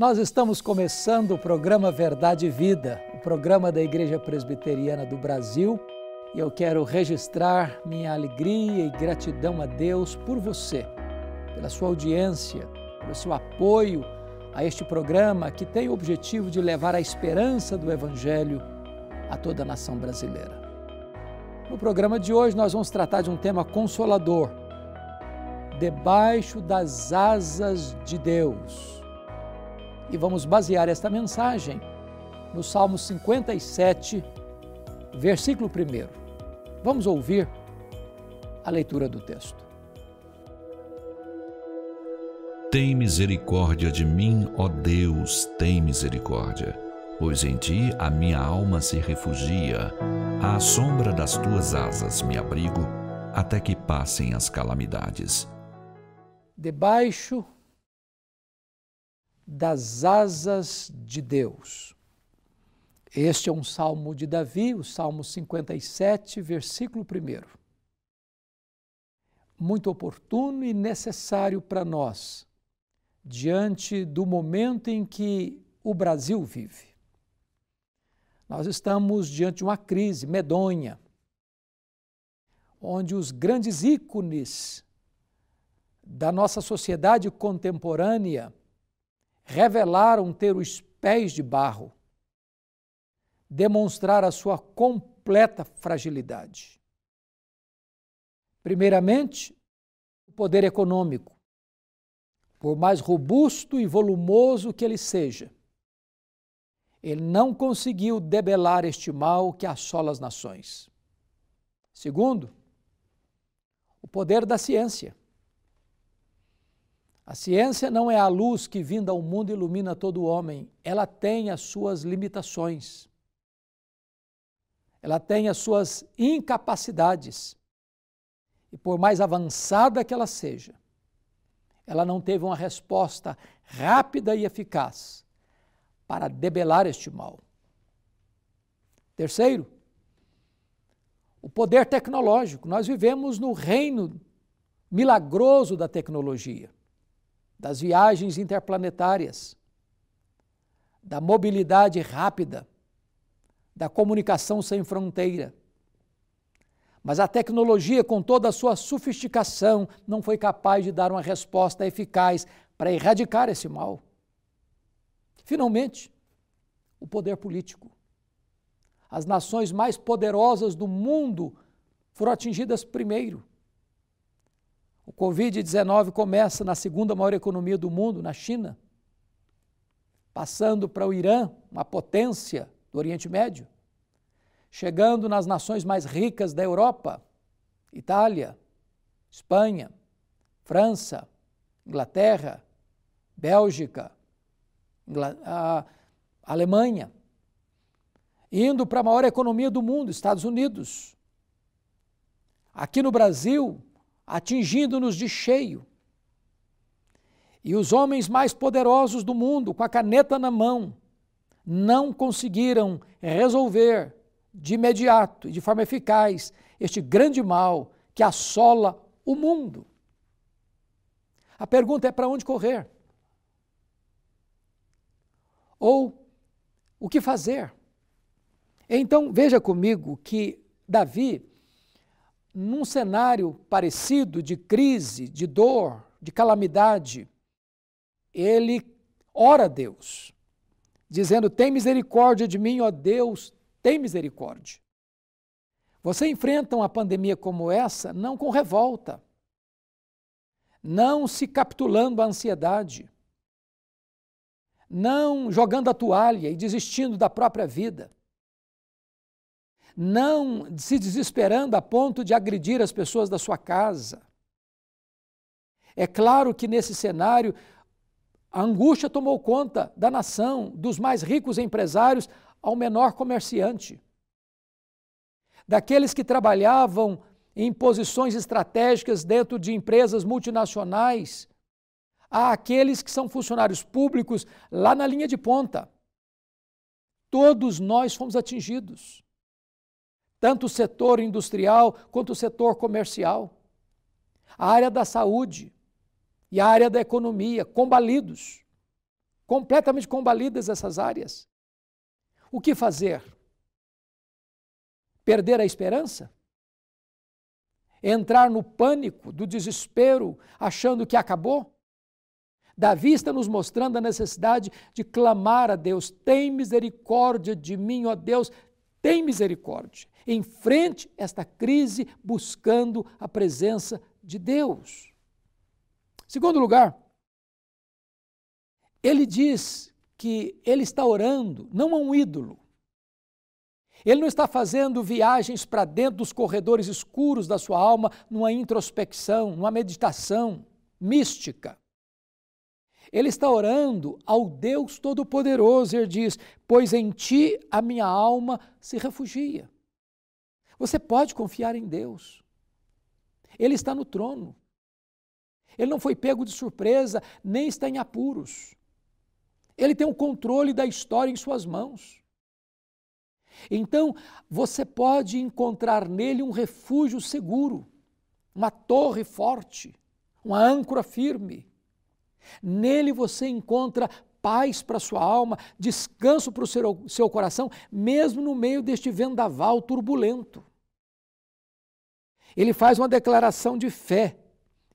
Nós estamos começando o programa Verdade e Vida, o programa da Igreja Presbiteriana do Brasil, e eu quero registrar minha alegria e gratidão a Deus por você, pela sua audiência, pelo seu apoio a este programa que tem o objetivo de levar a esperança do Evangelho a toda a nação brasileira. No programa de hoje, nós vamos tratar de um tema consolador: debaixo das asas de Deus. E vamos basear esta mensagem no Salmo 57, versículo 1. Vamos ouvir a leitura do texto. Tem misericórdia de mim, ó Deus, tem misericórdia, pois em ti a minha alma se refugia, à sombra das tuas asas me abrigo, até que passem as calamidades. Debaixo das asas de Deus. Este é um salmo de Davi, o Salmo 57, versículo 1. Muito oportuno e necessário para nós diante do momento em que o Brasil vive. Nós estamos diante de uma crise medonha, onde os grandes ícones da nossa sociedade contemporânea revelaram ter os pés de barro, demonstrar a sua completa fragilidade. Primeiramente, o poder econômico por mais robusto e volumoso que ele seja, ele não conseguiu debelar este mal que assola as nações. Segundo, o poder da ciência. A ciência não é a luz que vinda ao mundo ilumina todo homem, ela tem as suas limitações. Ela tem as suas incapacidades. E por mais avançada que ela seja, ela não teve uma resposta rápida e eficaz para debelar este mal. Terceiro, o poder tecnológico. Nós vivemos no reino milagroso da tecnologia, das viagens interplanetárias, da mobilidade rápida, da comunicação sem fronteira. Mas a tecnologia, com toda a sua sofisticação, não foi capaz de dar uma resposta eficaz para erradicar esse mal. Finalmente, o poder político. As nações mais poderosas do mundo foram atingidas primeiro. O Covid-19 começa na segunda maior economia do mundo, na China, passando para o Irã, uma potência do Oriente Médio chegando nas nações mais ricas da Europa, Itália, Espanha, França, Inglaterra, Bélgica, Alemanha, indo para a maior economia do mundo, Estados Unidos. Aqui no Brasil, atingindo-nos de cheio. E os homens mais poderosos do mundo, com a caneta na mão, não conseguiram resolver de imediato e de forma eficaz este grande mal que assola o mundo. A pergunta é para onde correr? Ou o que fazer? Então, veja comigo que Davi, num cenário parecido de crise, de dor, de calamidade, ele ora a Deus, dizendo: Tem misericórdia de mim, ó Deus, tem misericórdia. Você enfrenta uma pandemia como essa não com revolta, não se capitulando à ansiedade, não jogando a toalha e desistindo da própria vida, não se desesperando a ponto de agredir as pessoas da sua casa. É claro que nesse cenário a angústia tomou conta da nação, dos mais ricos empresários ao menor comerciante. Daqueles que trabalhavam em posições estratégicas dentro de empresas multinacionais, a aqueles que são funcionários públicos lá na linha de ponta. Todos nós fomos atingidos, tanto o setor industrial quanto o setor comercial, a área da saúde e a área da economia, combalidos completamente combalidas essas áreas. O que fazer? Perder a esperança? Entrar no pânico, do desespero, achando que acabou? Davi está nos mostrando a necessidade de clamar a Deus: tem misericórdia de mim, ó Deus, tem misericórdia. Enfrente esta crise buscando a presença de Deus. Segundo lugar, ele diz que ele está orando não a um ídolo. Ele não está fazendo viagens para dentro dos corredores escuros da sua alma numa introspecção, numa meditação mística. Ele está orando ao Deus Todo-Poderoso. Ele diz: Pois em ti a minha alma se refugia. Você pode confiar em Deus. Ele está no trono. Ele não foi pego de surpresa, nem está em apuros. Ele tem o controle da história em suas mãos. Então, você pode encontrar nele um refúgio seguro, uma torre forte, uma âncora firme. Nele você encontra paz para sua alma, descanso para o seu, seu coração, mesmo no meio deste vendaval turbulento. Ele faz uma declaração de fé,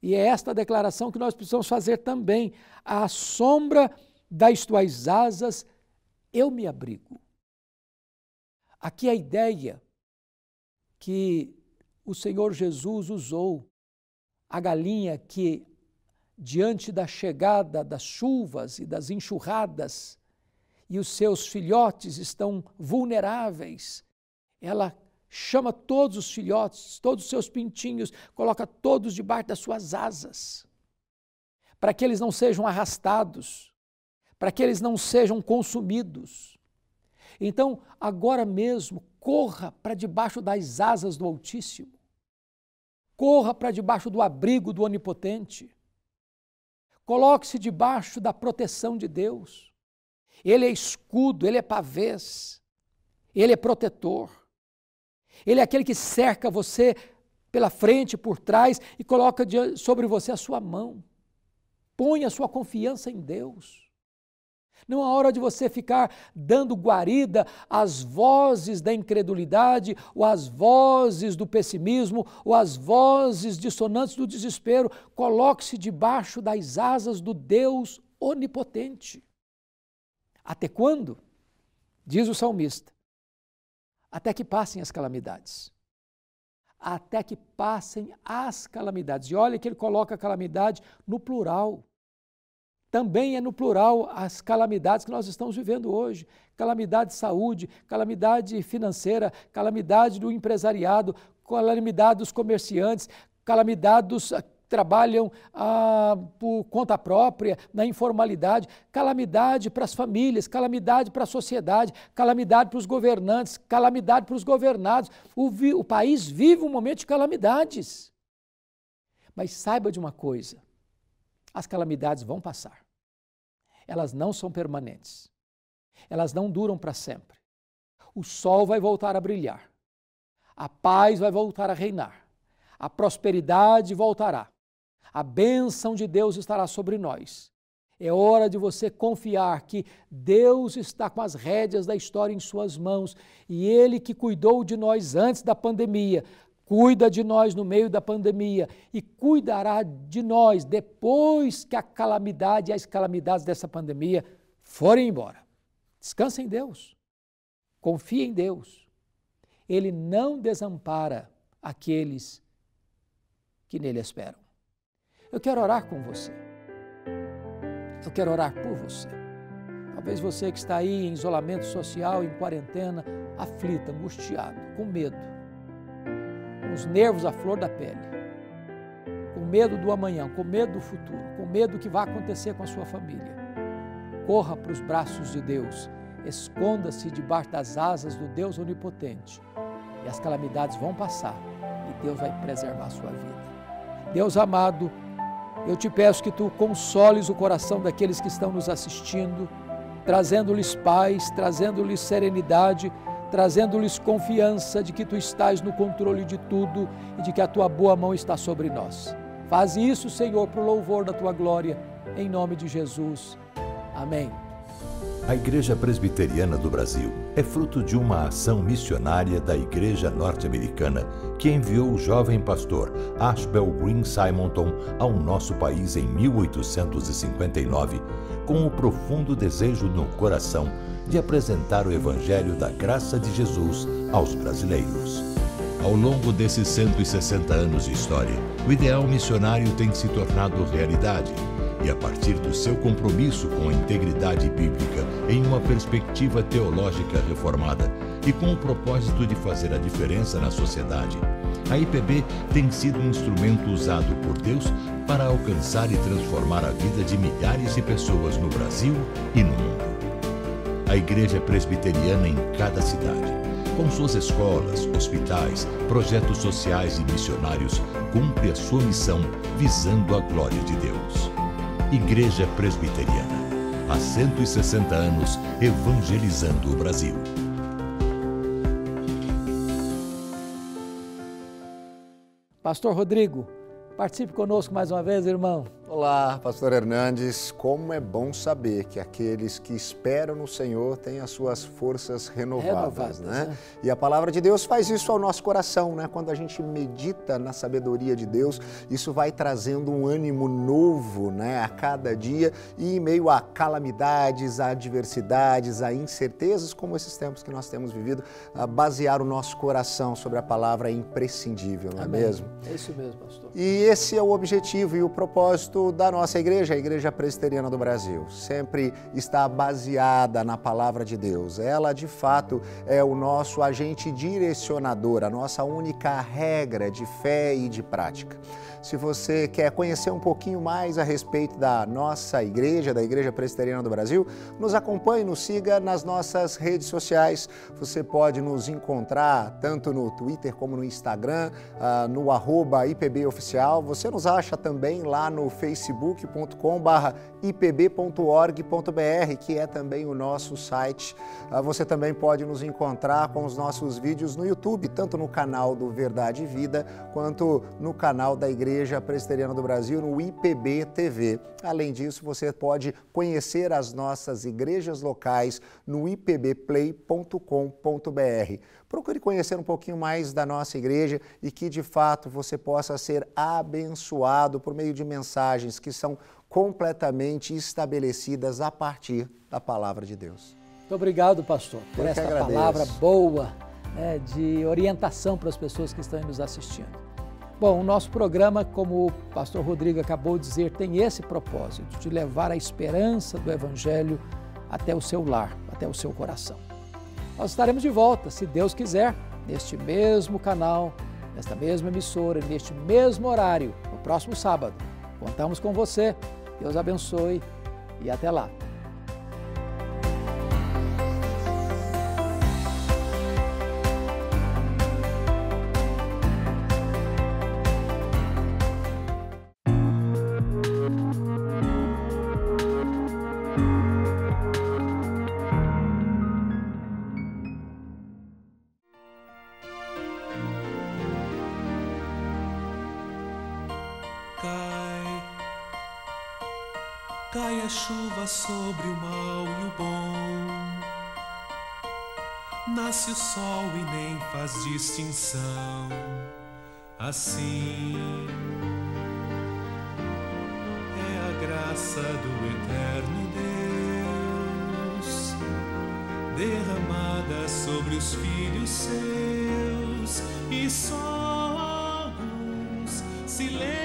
e é esta declaração que nós precisamos fazer também. À sombra das tuas asas eu me abrigo. Aqui a ideia que o Senhor Jesus usou, a galinha que diante da chegada das chuvas e das enxurradas, e os seus filhotes estão vulneráveis, ela chama todos os filhotes, todos os seus pintinhos, coloca todos debaixo das suas asas, para que eles não sejam arrastados, para que eles não sejam consumidos. Então, agora mesmo, corra para debaixo das asas do Altíssimo, corra para debaixo do abrigo do Onipotente Coloque-se debaixo da proteção de Deus. Ele é escudo, ele é pavês, ele é protetor. Ele é aquele que cerca você pela frente, por trás e coloca sobre você a sua mão. Põe a sua confiança em Deus. Não é hora de você ficar dando guarida às vozes da incredulidade, ou às vozes do pessimismo, ou às vozes dissonantes do desespero. Coloque-se debaixo das asas do Deus onipotente. Até quando? Diz o salmista. Até que passem as calamidades. Até que passem as calamidades. E olha que ele coloca a calamidade no plural também é no plural as calamidades que nós estamos vivendo hoje. Calamidade de saúde, calamidade financeira, calamidade do empresariado, calamidade dos comerciantes, calamidade dos trabalham ah, por conta própria, na informalidade, calamidade para as famílias, calamidade para a sociedade, calamidade para os governantes, calamidade para os governados. O, o país vive um momento de calamidades. Mas saiba de uma coisa: as calamidades vão passar elas não são permanentes. Elas não duram para sempre. O sol vai voltar a brilhar. A paz vai voltar a reinar. A prosperidade voltará. A bênção de Deus estará sobre nós. É hora de você confiar que Deus está com as rédeas da história em Suas mãos e Ele que cuidou de nós antes da pandemia cuida de nós no meio da pandemia e cuidará de nós depois que a calamidade e as calamidades dessa pandemia forem embora. Descansa em Deus. Confia em Deus. Ele não desampara aqueles que nele esperam. Eu quero orar com você. Eu quero orar por você. Talvez você que está aí em isolamento social, em quarentena, aflita, angustiado, com medo com os nervos à flor da pele, com medo do amanhã, com medo do futuro, com medo do que vai acontecer com a sua família. Corra para os braços de Deus, esconda-se debaixo das asas do Deus Onipotente e as calamidades vão passar e Deus vai preservar a sua vida. Deus amado, eu te peço que tu consoles o coração daqueles que estão nos assistindo, trazendo-lhes paz, trazendo-lhes serenidade trazendo-lhes confiança de que tu estás no controle de tudo e de que a tua boa mão está sobre nós. Faz isso, Senhor, para o louvor da tua glória, em nome de Jesus. Amém. A Igreja Presbiteriana do Brasil é fruto de uma ação missionária da Igreja Norte-Americana que enviou o jovem pastor Ashbel Green Simonton ao nosso país em 1859, com o profundo desejo no coração de apresentar o Evangelho da graça de Jesus aos brasileiros. Ao longo desses 160 anos de história, o ideal missionário tem se tornado realidade e a partir do seu compromisso com a integridade bíblica em uma perspectiva teológica reformada e com o propósito de fazer a diferença na sociedade, a IPB tem sido um instrumento usado por Deus para alcançar e transformar a vida de milhares de pessoas no Brasil e no mundo. A Igreja Presbiteriana em cada cidade, com suas escolas, hospitais, projetos sociais e missionários, cumpre a sua missão visando a glória de Deus. Igreja Presbiteriana. Há 160 anos evangelizando o Brasil. Pastor Rodrigo, participe conosco mais uma vez, irmão. Olá, Pastor Hernandes. Como é bom saber que aqueles que esperam no Senhor têm as suas forças renovadas, renovadas né? né? E a palavra de Deus faz isso ao nosso coração, né? Quando a gente medita na sabedoria de Deus, isso vai trazendo um ânimo novo, né? A cada dia e em meio a calamidades, a adversidades, a incertezas, como esses tempos que nós temos vivido, basear o nosso coração sobre a palavra é imprescindível, não é Amém. mesmo? É isso mesmo, pastor. E esse é o objetivo e o propósito da nossa igreja, a Igreja Presbiteriana do Brasil, sempre está baseada na palavra de Deus. Ela, de fato, é o nosso agente direcionador, a nossa única regra de fé e de prática. Se você quer conhecer um pouquinho mais a respeito da nossa igreja, da Igreja Presbiteriana do Brasil, nos acompanhe, nos siga nas nossas redes sociais. Você pode nos encontrar tanto no Twitter como no Instagram, ah, no IPBOficial. Você nos acha também lá no facebook.com ipb.org.br, que é também o nosso site. Ah, você também pode nos encontrar com os nossos vídeos no YouTube, tanto no canal do Verdade e Vida, quanto no canal da Igreja Igreja Presbiteriana do Brasil no IPB TV. Além disso, você pode conhecer as nossas igrejas locais no ipbplay.com.br. Procure conhecer um pouquinho mais da nossa igreja e que de fato você possa ser abençoado por meio de mensagens que são completamente estabelecidas a partir da palavra de Deus. Muito obrigado, pastor, por essa palavra boa né, de orientação para as pessoas que estão nos assistindo. Bom, o nosso programa, como o pastor Rodrigo acabou de dizer, tem esse propósito de levar a esperança do Evangelho até o seu lar, até o seu coração. Nós estaremos de volta, se Deus quiser, neste mesmo canal, nesta mesma emissora, neste mesmo horário, no próximo sábado. Contamos com você. Deus abençoe e até lá. Chuva sobre o mal e o bom. Nasce o sol e nem faz distinção. Assim é a graça do eterno Deus derramada sobre os filhos seus e só alguns se lembram